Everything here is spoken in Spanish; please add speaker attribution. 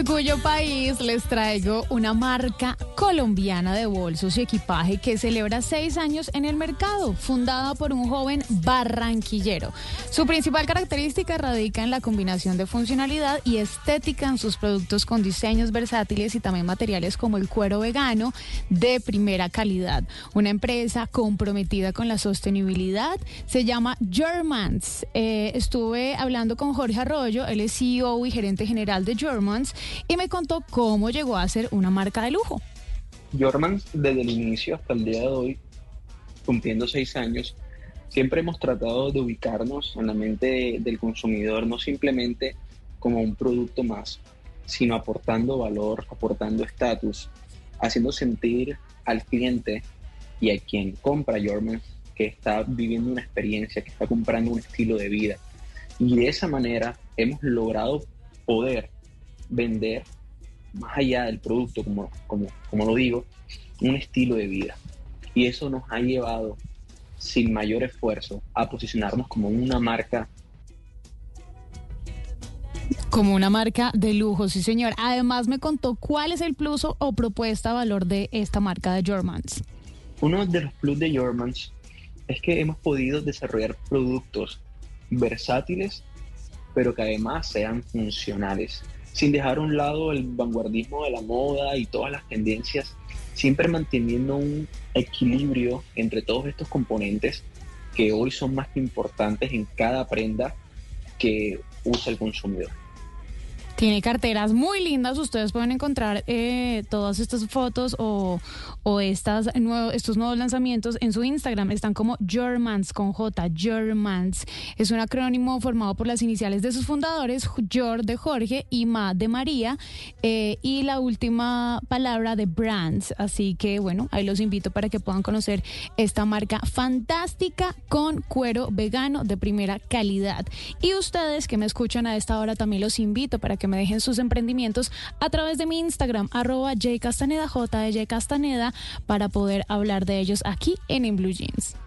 Speaker 1: Orgullo País les traigo una marca colombiana de bolsos y equipaje que celebra seis años en el mercado, fundada por un joven barranquillero. Su principal característica radica en la combinación de funcionalidad y estética en sus productos con diseños versátiles y también materiales como el cuero vegano de primera calidad. Una empresa comprometida con la sostenibilidad se llama Germans. Eh, estuve hablando con Jorge Arroyo, él es CEO y gerente general de Germans y me contó cómo llegó a ser una marca de lujo.
Speaker 2: Jormans, desde el inicio hasta el día de hoy, cumpliendo seis años, siempre hemos tratado de ubicarnos en la mente del consumidor, no simplemente como un producto más, sino aportando valor, aportando estatus, haciendo sentir al cliente y a quien compra Jormans que está viviendo una experiencia, que está comprando un estilo de vida. Y de esa manera hemos logrado poder vender, más allá del producto, como, como, como lo digo, un estilo de vida. Y eso nos ha llevado, sin mayor esfuerzo, a posicionarnos como una marca
Speaker 1: como una marca de lujo, sí señor. Además me contó cuál es el plus o, propuesta valor de esta marca de Germans.
Speaker 2: Uno de los plus de Germans es que hemos podido desarrollar productos versátiles, pero que además sean funcionales sin dejar a un lado el vanguardismo de la moda y todas las tendencias, siempre manteniendo un equilibrio entre todos estos componentes que hoy son más importantes en cada prenda que usa el consumidor.
Speaker 1: Tiene carteras muy lindas. Ustedes pueden encontrar eh, todas estas fotos o, o estas estos nuevos lanzamientos en su Instagram. Están como Germans con J, Germans. Es un acrónimo formado por las iniciales de sus fundadores, Jor de Jorge y Ma de María, eh, y la última palabra de Brands. Así que bueno, ahí los invito para que puedan conocer esta marca fantástica con cuero vegano de primera calidad. Y ustedes que me escuchan a esta hora también los invito para que me dejen sus emprendimientos a través de mi Instagram, arroba jcastaneda, J Castaneda, para poder hablar de ellos aquí en En Blue Jeans.